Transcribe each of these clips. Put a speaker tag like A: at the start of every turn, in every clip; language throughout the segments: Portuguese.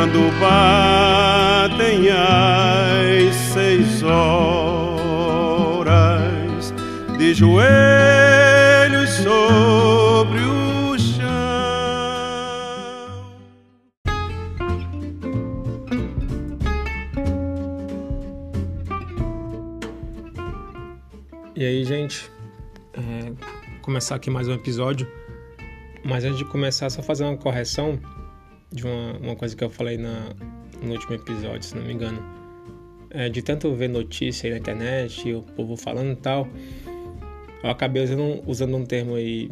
A: quando batem as seis horas de joelhos sobre o chão.
B: E aí, gente, é, começar aqui mais um episódio. Mas antes de começar, só fazer uma correção de uma, uma coisa que eu falei na, no último episódio, se não me engano. É, de tanto ver notícia aí na internet, o povo falando e tal, eu acabei usando, usando um termo aí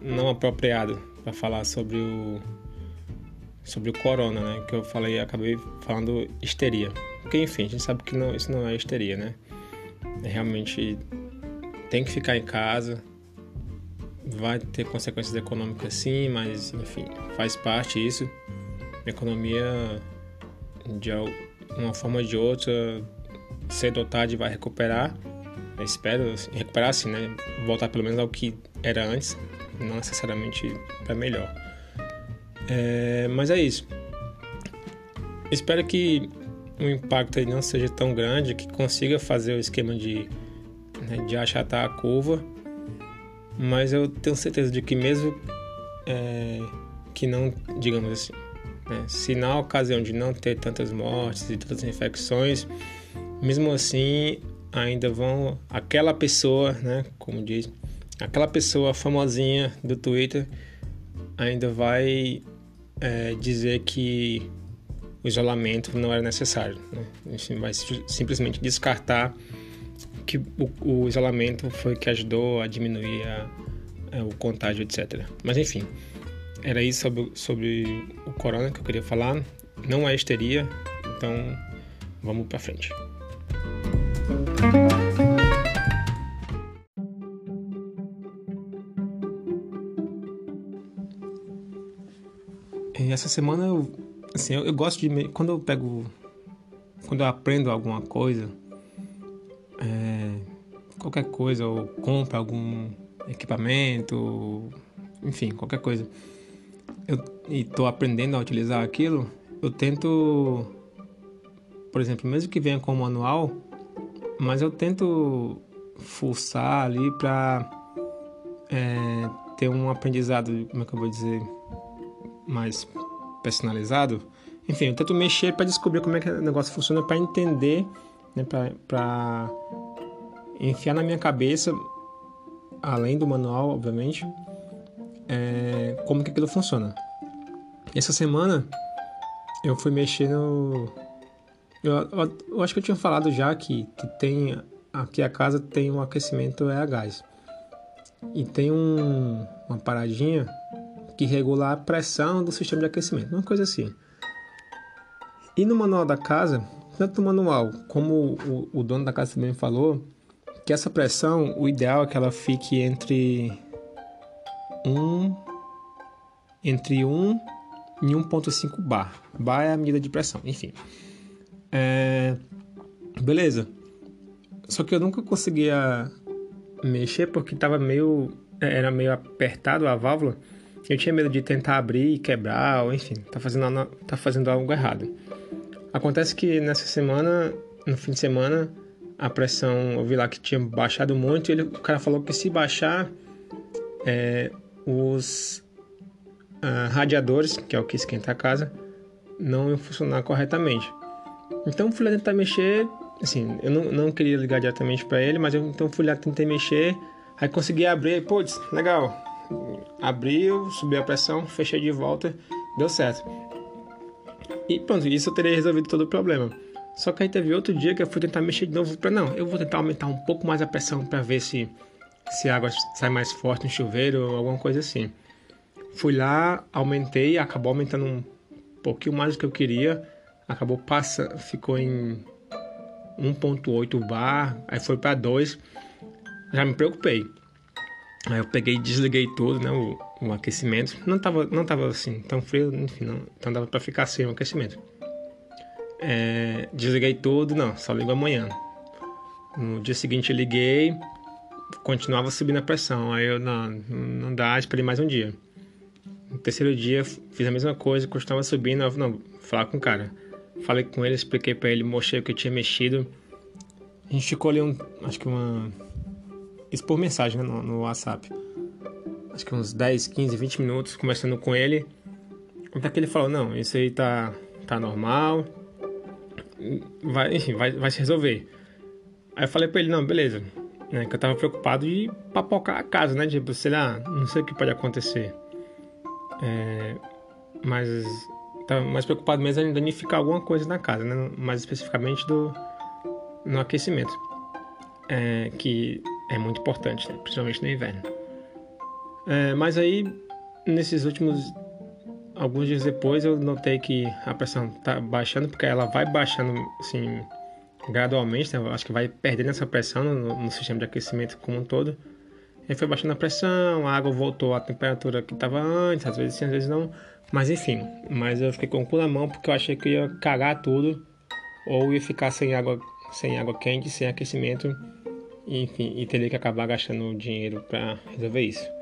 B: não apropriado para falar sobre o sobre o corona, né? Que eu falei, acabei falando histeria. Porque enfim, a gente sabe que não, isso não é histeria, né? É realmente tem que ficar em casa, vai ter consequências econômicas sim, mas enfim, faz parte isso. A economia, de uma forma ou de outra, cedo ou tarde vai recuperar. Eu espero recuperar assim, né? Voltar pelo menos ao que era antes, não necessariamente para melhor. É, mas é isso. Espero que o impacto não seja tão grande, que consiga fazer o esquema de, né, de achatar a curva mas eu tenho certeza de que mesmo é, que não, digamos assim, né, se na ocasião de não ter tantas mortes e tantas infecções, mesmo assim ainda vão aquela pessoa, né, como diz, aquela pessoa famosinha do Twitter ainda vai é, dizer que o isolamento não era necessário, né? Vai simplesmente descartar que o, o isolamento foi que ajudou a diminuir a, a, o contágio, etc. Mas enfim, era isso sobre, sobre o corona que eu queria falar. Não é histeria, então vamos para frente. Essa semana eu, assim, eu, eu gosto de quando eu pego, quando eu aprendo alguma coisa é, qualquer coisa, ou compra algum equipamento, enfim, qualquer coisa, eu, e estou aprendendo a utilizar aquilo, eu tento, por exemplo, mesmo que venha com o manual, mas eu tento forçar ali para é, ter um aprendizado, como é que eu vou dizer, mais personalizado. Enfim, eu tento mexer para descobrir como é que o negócio funciona, para entender né, para enfiar na minha cabeça, além do manual, obviamente, é, como que aquilo funciona. Essa semana eu fui mexer no. Eu, eu, eu, acho que eu tinha falado já que, que tem. Aqui a casa tem um aquecimento é a gás. E tem um, uma paradinha que regula a pressão do sistema de aquecimento, uma coisa assim. E no manual da casa tanto no manual como o, o dono da casa também falou, que essa pressão, o ideal é que ela fique entre 1 entre 1 e 1.5 bar. Bar é a medida de pressão, enfim. É, beleza. Só que eu nunca conseguia mexer porque estava meio era meio apertado a válvula. Eu tinha medo de tentar abrir e quebrar, ou enfim, tá fazendo tá fazendo algo errado. Acontece que nessa semana, no fim de semana, a pressão, eu vi lá que tinha baixado muito. Ele, o cara falou que se baixar, é, os uh, radiadores, que é o que esquenta a casa, não iam funcionar corretamente. Então fui lá tentar mexer. Assim, eu não, não queria ligar diretamente para ele, mas eu então fui lá tentar mexer. Aí consegui abrir, putz, legal. Abriu, subiu a pressão, fechei de volta, deu certo. E pronto, isso eu teria resolvido todo o problema. Só que aí teve outro dia que eu fui tentar mexer de novo para não, eu vou tentar aumentar um pouco mais a pressão para ver se se a água sai mais forte no chuveiro ou alguma coisa assim. Fui lá, aumentei, acabou aumentando um pouquinho mais do que eu queria, acabou passando, ficou em 1.8 bar, aí foi para 2. Já me preocupei. Aí eu peguei e desliguei tudo, né, o, o, aquecimento. Não tava, não tava assim tão frio, enfim, não, então dava para ficar sem o aquecimento. É, desliguei tudo, não, só ligo amanhã. No dia seguinte liguei, continuava subindo a pressão. Aí eu, não, não dá, esperei mais um dia. No terceiro dia fiz a mesma coisa, continuava subindo. Eu, não, falar com o cara. Falei com ele, expliquei para ele, mostrei o que eu tinha mexido. A gente ficou ali um, acho que uma isso por mensagem né, no, no WhatsApp. Acho que uns 10, 15, 20 minutos conversando com ele. Até que ele falou, não, isso aí tá, tá normal. Vai, enfim, vai, vai se resolver. Aí eu falei pra ele, não, beleza. Né, que eu tava preocupado de papocar a casa, né? Tipo, sei lá, não sei o que pode acontecer. É, mas tava mais preocupado mesmo em danificar alguma coisa na casa, né? Mais especificamente do no aquecimento. É, que é muito importante, né? principalmente no inverno. É, mas aí, nesses últimos alguns dias depois, eu notei que a pressão tá baixando, porque ela vai baixando assim gradualmente, né? Acho que vai perdendo essa pressão no, no, sistema de aquecimento como um todo. Aí foi baixando a pressão, a água voltou à temperatura que estava antes, às vezes sim, às vezes não. Mas enfim, mas eu fiquei com o cu na mão porque eu achei que ia cagar tudo ou ia ficar sem água, sem água quente, sem aquecimento enfim, e teria que acabar gastando dinheiro para resolver isso.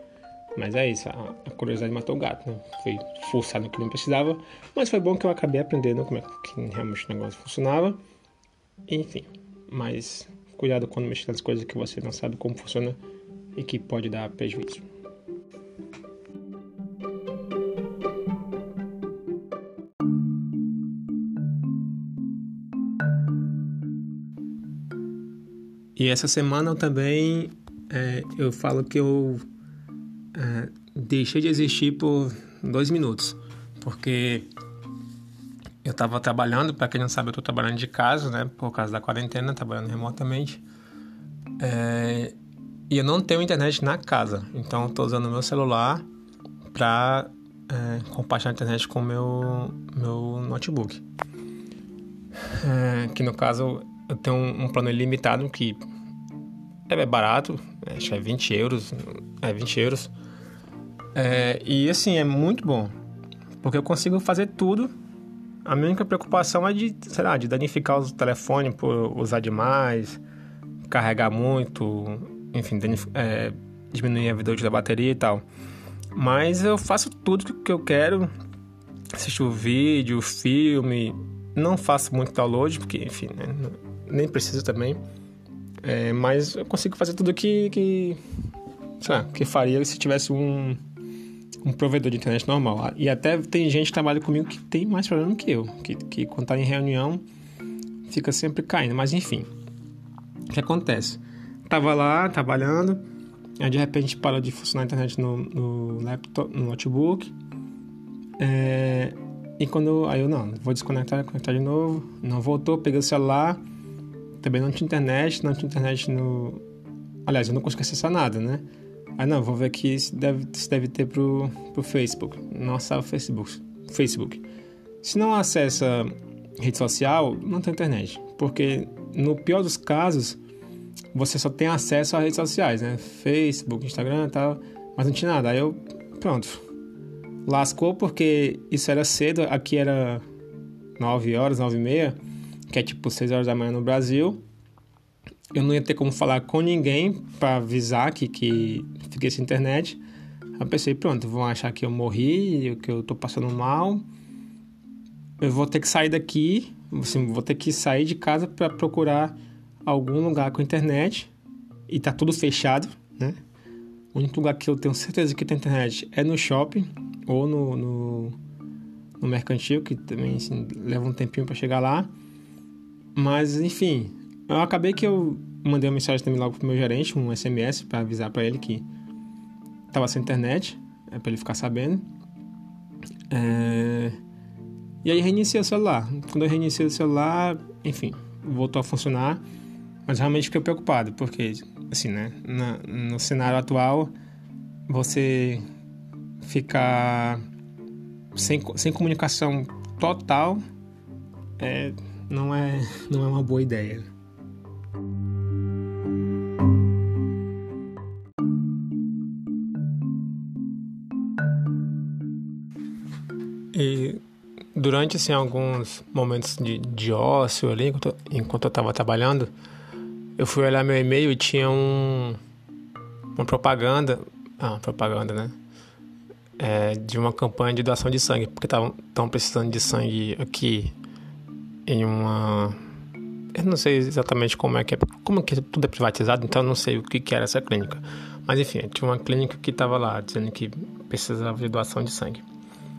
B: Mas é isso, a, curiosidade matou o gato, né? Fui forçado no que não precisava, mas foi bom que eu acabei aprendendo como é que realmente o negócio funcionava. Enfim, mas cuidado quando mexer nas coisas que você não sabe como funciona e que pode dar prejuízo. E essa semana eu também é, eu falo que eu é, deixei de existir por dois minutos, porque eu estava trabalhando, para quem não sabe, eu estou trabalhando de casa, né, por causa da quarentena, trabalhando remotamente. É, e eu não tenho internet na casa, então estou usando meu celular para é, compartilhar a internet com o meu, meu notebook. É, que no caso eu tenho um, um plano ilimitado que é barato, acho que é 20 euros. É 20 euros. É, e assim, é muito bom. Porque eu consigo fazer tudo. A minha única preocupação é de, sei lá, de danificar o telefone por usar demais, carregar muito, enfim, é, diminuir a vida útil da bateria e tal. Mas eu faço tudo que eu quero. Assisto vídeo, filme. Não faço muito download, porque, enfim, né, nem preciso também. É, mas eu consigo fazer tudo que, que, sei lá, que faria se tivesse um, um provedor de internet normal. E até tem gente que trabalha comigo que tem mais problema que eu, que, que quando tá em reunião fica sempre caindo. Mas enfim, o que acontece? Tava lá trabalhando, aí de repente parou de funcionar a internet no, no laptop, no notebook. É, e quando aí eu não, vou desconectar, conectar de novo, não voltou, peguei o celular também não tinha internet, não tinha internet no. Aliás, eu não consegui acessar nada, né? Aí não, vou ver aqui se deve, se deve ter pro, pro Facebook. Não acessa o Facebook. Facebook. Se não acessa rede social, não tem internet. Porque no pior dos casos, você só tem acesso a redes sociais, né? Facebook, Instagram e tal. Mas não tinha nada. Aí eu, pronto. Lascou porque isso era cedo, aqui era 9 horas, 9 e meia que é tipo 6 horas da manhã no Brasil. Eu não ia ter como falar com ninguém para avisar que, que fiquei sem internet. Eu pensei, pronto, vão achar que eu morri, que eu tô passando mal. Eu vou ter que sair daqui, assim, vou ter que sair de casa para procurar algum lugar com internet. E tá tudo fechado, né? O único lugar que eu tenho certeza que tem internet é no shopping ou no, no, no mercantil, que também assim, leva um tempinho para chegar lá. Mas, enfim, eu acabei que eu mandei uma mensagem também logo pro meu gerente, um SMS, para avisar para ele que tava sem internet, é para ele ficar sabendo. É... E aí reiniciei o celular. Quando eu reiniciei o celular, enfim, voltou a funcionar. Mas realmente fiquei preocupado, porque, assim, né, na, no cenário atual, você ficar sem, sem comunicação total é não é, não é uma boa ideia. E durante assim, alguns momentos de, de ócio ali, enquanto, enquanto eu estava trabalhando, eu fui olhar meu e-mail e tinha um, uma propaganda. Ah, propaganda, né? é, de uma campanha de doação de sangue, porque estavam precisando de sangue aqui em uma. Eu não sei exatamente como é que é, como que tudo é privatizado, então eu não sei o que, que era essa clínica. Mas enfim, tinha uma clínica que estava lá dizendo que precisava de doação de sangue.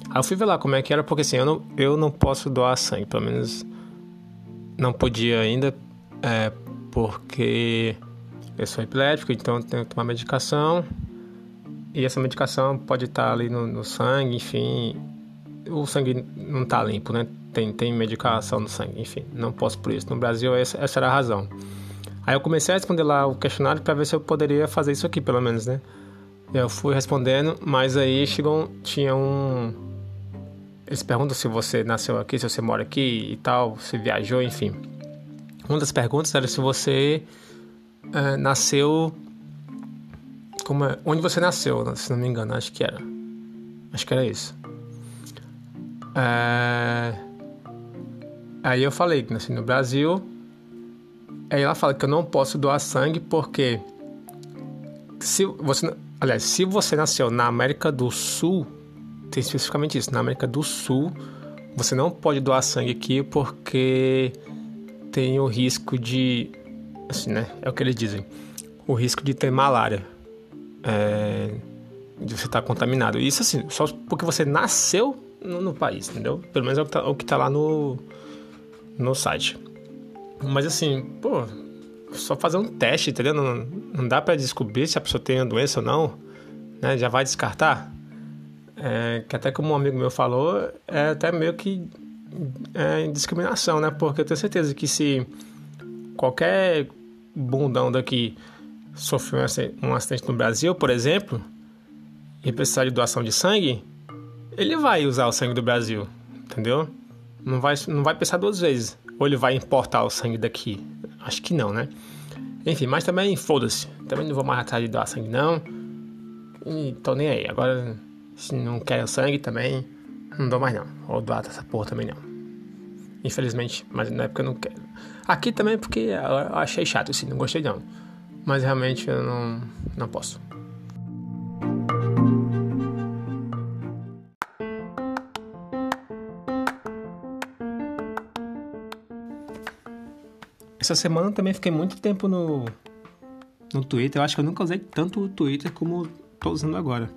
B: Aí eu fui ver lá como é que era, porque assim, eu não, eu não posso doar sangue, pelo menos não podia ainda, é, porque eu sou epilético, então tenho que tomar medicação. E essa medicação pode estar ali no, no sangue, enfim. O sangue não está limpo, né? Tem, tem medicação no sangue, enfim. Não posso por isso. No Brasil, essa, essa era a razão. Aí eu comecei a responder lá o questionário para ver se eu poderia fazer isso aqui, pelo menos, né? Eu fui respondendo, mas aí chegou, tinha um. Eles perguntam se você nasceu aqui, se você mora aqui e tal, se viajou, enfim. Uma das perguntas era se você é, nasceu. Como é? Onde você nasceu, se não me engano, acho que era. Acho que era isso. É... Aí eu falei que nasci no Brasil. Aí ela fala que eu não posso doar sangue porque se você, aliás, se você nasceu na América do Sul, tem especificamente isso, na América do Sul, você não pode doar sangue aqui porque tem o risco de assim, né? É o que eles dizem. O risco de ter malária. É, de você estar contaminado. Isso assim, só porque você nasceu no, no país, entendeu? Pelo menos é o que tá, o que tá lá no, no site. Mas assim, pô, só fazer um teste, entendeu? Não, não dá para descobrir se a pessoa tem a doença ou não, né? Já vai descartar. É, que até como um amigo meu falou, é até meio que é, discriminação, né? Porque eu tenho certeza que se qualquer bundão daqui sofreu um acidente no Brasil, por exemplo, e precisar de doação de sangue, ele vai usar o sangue do Brasil, entendeu? Não vai, não vai pensar duas vezes. Ou ele vai importar o sangue daqui. Acho que não, né? Enfim, mas também foda-se. Também não vou mais atrás de doar sangue, não. E tô nem aí. Agora, se não quer sangue também, não dou mais não. Ou doar essa porra também não. Infelizmente, mas na época eu não quero. Aqui também porque eu achei chato, assim, não gostei não. Mas realmente eu não, não posso. Essa semana também fiquei muito tempo no, no Twitter. Eu acho que eu nunca usei tanto o Twitter como estou usando agora.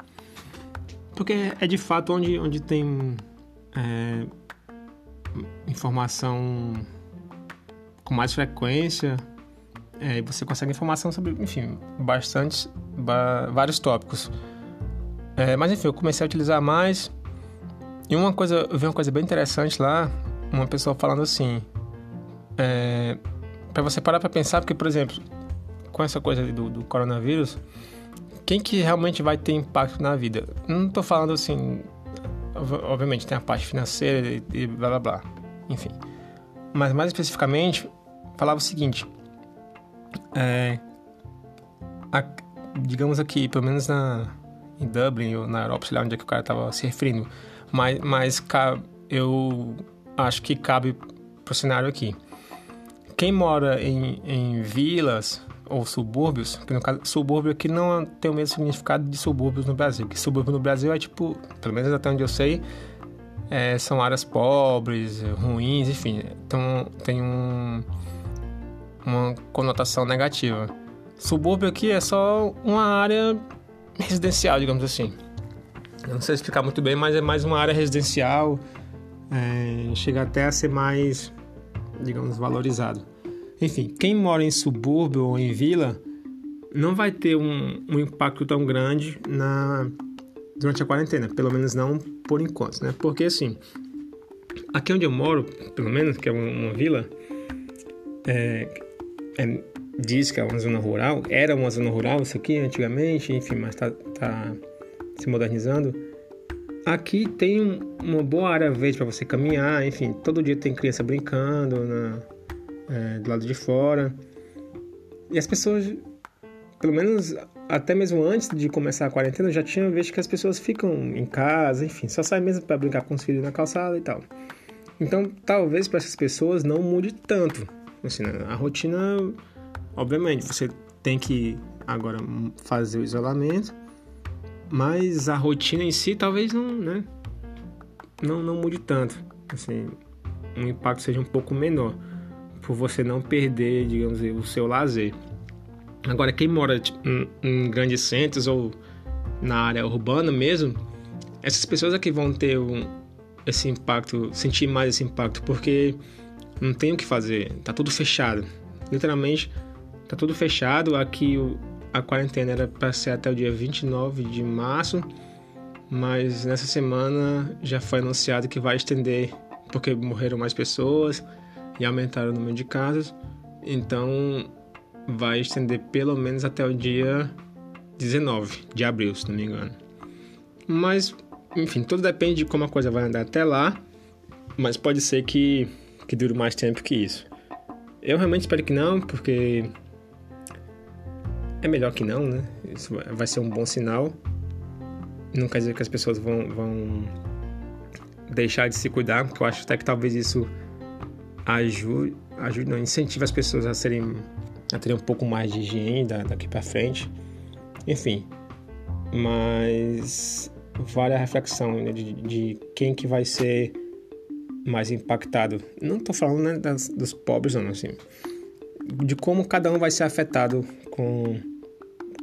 B: Porque é de fato onde, onde tem é, informação com mais frequência. É, você consegue informação sobre, enfim, bastante, vários tópicos. É, mas enfim, eu comecei a utilizar mais. E uma coisa, eu vi uma coisa bem interessante lá, uma pessoa falando assim, é, para você parar para pensar, porque por exemplo, com essa coisa do, do, coronavírus, quem que realmente vai ter impacto na vida? Não estou falando assim, obviamente tem a parte financeira e, e blá blá blá, enfim. Mas mais especificamente, falava o seguinte: é, a, digamos aqui, pelo menos na, em Dublin ou na Europa, sei lá onde é que o cara estava se referindo, mas, mas eu acho que cabe pro cenário aqui. Quem mora em, em vilas ou subúrbios, que no caso, subúrbio aqui não tem o mesmo significado de subúrbios no Brasil, que subúrbio no Brasil é tipo, pelo menos até onde eu sei, é, são áreas pobres, ruins, enfim. Então tem um, uma conotação negativa. Subúrbio aqui é só uma área residencial, digamos assim. Eu não sei explicar muito bem, mas é mais uma área residencial. É, chega até a ser mais, digamos, valorizado. Enfim, quem mora em subúrbio ou em vila não vai ter um, um impacto tão grande na durante a quarentena, pelo menos não por enquanto, né? Porque assim, aqui onde eu moro, pelo menos, que é uma, uma vila, é, é, diz que é uma zona rural, era uma zona rural isso aqui antigamente, enfim, mas tá, tá se modernizando. Aqui tem uma boa área verde para você caminhar, enfim, todo dia tem criança brincando na, é, do lado de fora. E as pessoas, pelo menos até mesmo antes de começar a quarentena, já tinha visto que as pessoas ficam em casa, enfim, só saem mesmo para brincar com os filhos na calçada e tal. Então, talvez para essas pessoas não mude tanto. Assim, né? a rotina, obviamente, você tem que agora fazer o isolamento, Mas a rotina em si talvez não, né? Não, não mude tanto. Assim, o impacto seja um pouco menor. Por você não perder, digamos, o seu lazer. Agora, quem mora tipo, em, grandes centros ou na área urbana mesmo, essas pessoas aqui vão ter um, esse impacto, sentir mais esse impacto, porque não tem o que fazer, tá tudo fechado. Literalmente, tá tudo fechado. Aqui a quarentena era para ser até o dia 29 de março, mas nessa semana já foi anunciado que vai estender, porque morreram mais pessoas e aumentaram o número de casos. Então, vai estender pelo menos até o dia 19 de abril, se não me engano. Mas, enfim, tudo depende de como a coisa vai andar até lá, mas pode ser que, que dure mais tempo que isso. Eu realmente espero que não, porque é melhor que não, né? Isso vai ser um bom sinal. Não quer dizer que as pessoas vão, vão deixar de se cuidar, porque eu acho até que talvez isso ajude, ajude não, incentive as pessoas a serem a ter um pouco mais de higiene daqui para frente. Enfim, mas vale a reflexão né, de, de, quem que vai ser mais impactado. Não estou falando né, das, dos pobres, não, assim, de como cada um vai ser afetado com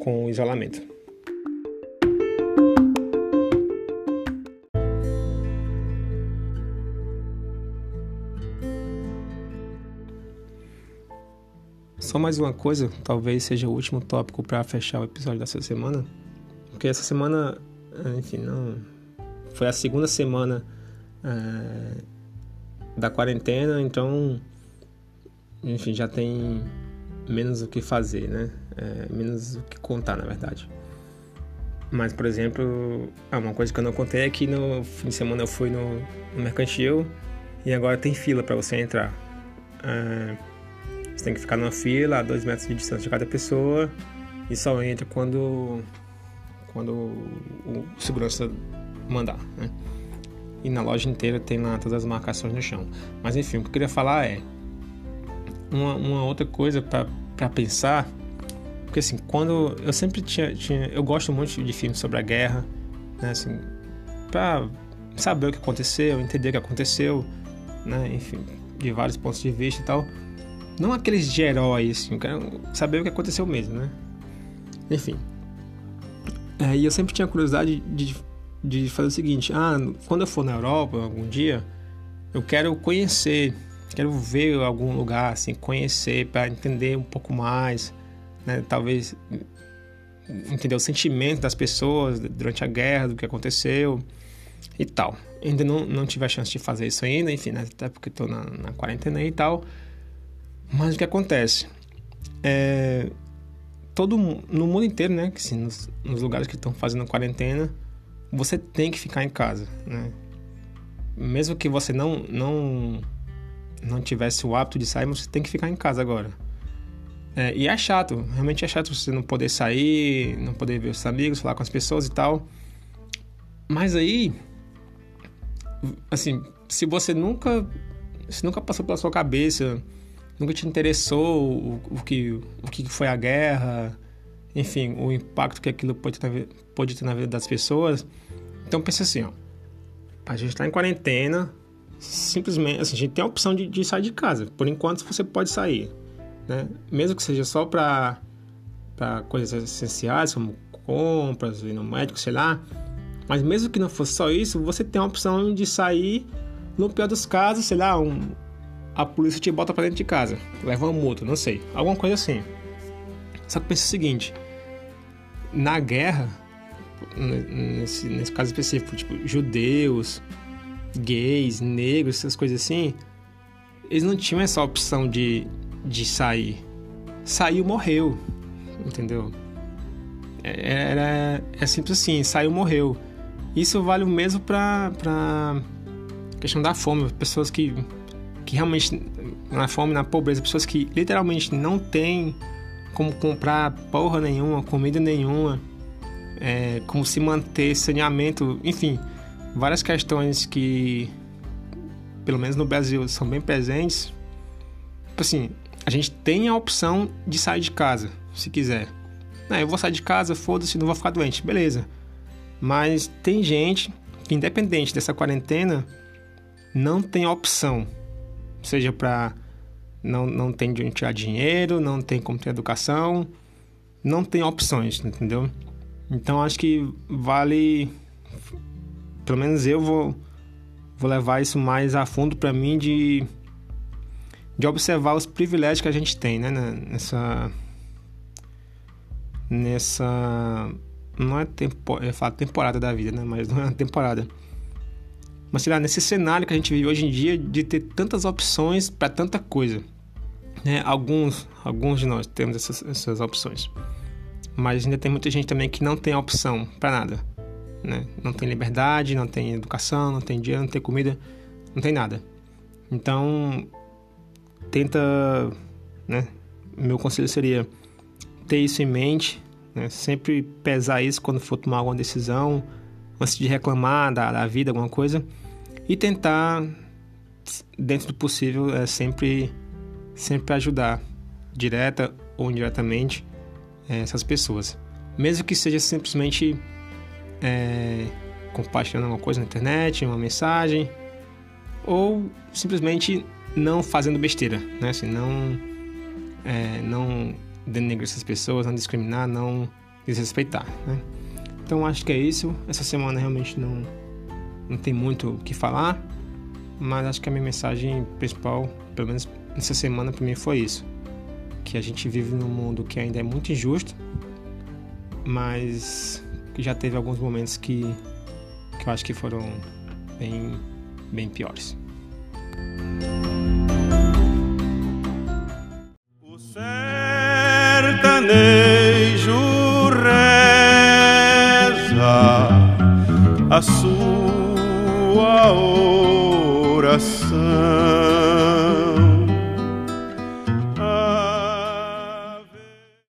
B: com o isolamento. Só mais uma coisa, talvez seja o último tópico para fechar o episódio dessa semana, porque essa semana, enfim, não foi a segunda semana é, da quarentena, então, enfim, já tem menos o que fazer, né? É, menos o que contar, na verdade. Mas, por exemplo, ah, uma coisa que eu não contei é que no fim de semana eu fui no, no mercantil e agora tem fila para você entrar. É, você tem que ficar numa fila a dois metros de distância de cada pessoa e só entra quando, quando o segurança mandar, né? E na loja inteira tem lá todas as marcações no chão. Mas enfim, o que eu queria falar é uma, uma outra coisa para pensar porque assim, quando eu sempre tinha, tinha, eu gosto muito de filmes sobre a guerra, né, assim, para saber o que aconteceu, entender o que aconteceu, né, enfim, de vários pontos de vista e tal. Não aqueles de herói, assim, eu quero saber o que aconteceu mesmo, né? Enfim. É, e eu sempre tinha curiosidade de, de fazer o seguinte: ah, quando eu for na Europa algum dia, eu quero conhecer, quero ver algum lugar, assim, conhecer para entender um pouco mais, né? Talvez entender o sentimento das pessoas durante a guerra, do que aconteceu e tal. Ainda não, não tive a chance de fazer isso ainda, enfim, né? até porque estou na, na quarentena e tal. Mas o que acontece? É, todo no mundo inteiro, né? Assim, nos, nos lugares que estão fazendo quarentena, você tem que ficar em casa, né? Mesmo que você não, não, não tivesse o hábito de sair, você tem que ficar em casa agora. É, e é chato, realmente é chato você não poder sair, não poder ver os amigos, falar com as pessoas e tal. Mas aí, assim, se você nunca, se nunca passou pela sua cabeça, nunca te interessou o, o que, o que foi a guerra, enfim, o impacto que aquilo pode ter, pode ter na vida das pessoas, então pensa assim, ó, a gente está em quarentena, simplesmente, assim, a gente tem a opção de, de sair de casa. Por enquanto, você pode sair né? Mesmo que seja só para para coisas essenciais como compras, ir no médico, sei lá. Mas mesmo que não fosse só isso, você tem a opção de sair, no pior dos casos, sei lá, um, a polícia te bota para dentro de casa, leva uma multa, não sei, alguma coisa assim. Só que pensa o seguinte: na guerra, nesse, nesse caso específico, tipo, judeus, gays, negros, essas coisas assim, eles não tinham essa opção de de sair. Saiu, morreu. Entendeu? É, era, é simples assim, saiu, morreu. Isso vale o mesmo para pra questão da fome. Pessoas que, que realmente, na fome, na pobreza, pessoas que literalmente não têm como comprar porra nenhuma, comida nenhuma, é, como se manter, saneamento, enfim, várias questões que, pelo menos no Brasil, são bem presentes. Tipo assim, a gente tem a opção de sair de casa, se quiser. Não, eu vou sair de casa, foda-se, não vou ficar doente, beleza. Mas tem gente que, independente dessa quarentena, não tem opção. Seja para não, não tem de onde tirar dinheiro, não tem como ter educação, não tem opções, entendeu? Então acho que vale, pelo menos eu vou, vou levar isso mais a fundo para mim de, de observar os privilégios que a gente tem, né? Nessa, nessa não é tempo, falo temporada da vida, né? Mas não é uma temporada. Mas sei lá, nesse cenário que a gente vive hoje em dia de ter tantas opções para tanta coisa. Né? Alguns, alguns de nós temos essas, essas opções. Mas ainda tem muita gente também que não tem opção para nada. Né? Não tem liberdade, não tem educação, não tem dinheiro, não tem comida, não tem nada. Então, tenta, né? Meu conselho seria ter isso em mente, né? sempre pesar isso quando for tomar alguma decisão, antes de reclamar da, da vida, alguma coisa, e tentar, dentro do possível, é, sempre, sempre ajudar, direta ou indiretamente, é, essas pessoas. Mesmo que seja simplesmente é, compartilhando alguma coisa na internet, uma mensagem, ou simplesmente não fazendo besteira, né? Assim, não, é, não denegrar essas pessoas, não discriminar, não desrespeitar, né? Então acho que é isso. Essa semana realmente não, não tem muito o que falar, mas acho que a minha mensagem principal, pelo menos nessa semana para mim foi isso, que a gente vive num mundo que ainda é muito injusto, mas que já teve alguns momentos que, que eu acho que foram bem, bem piores.
A: sertanejo a sua oração.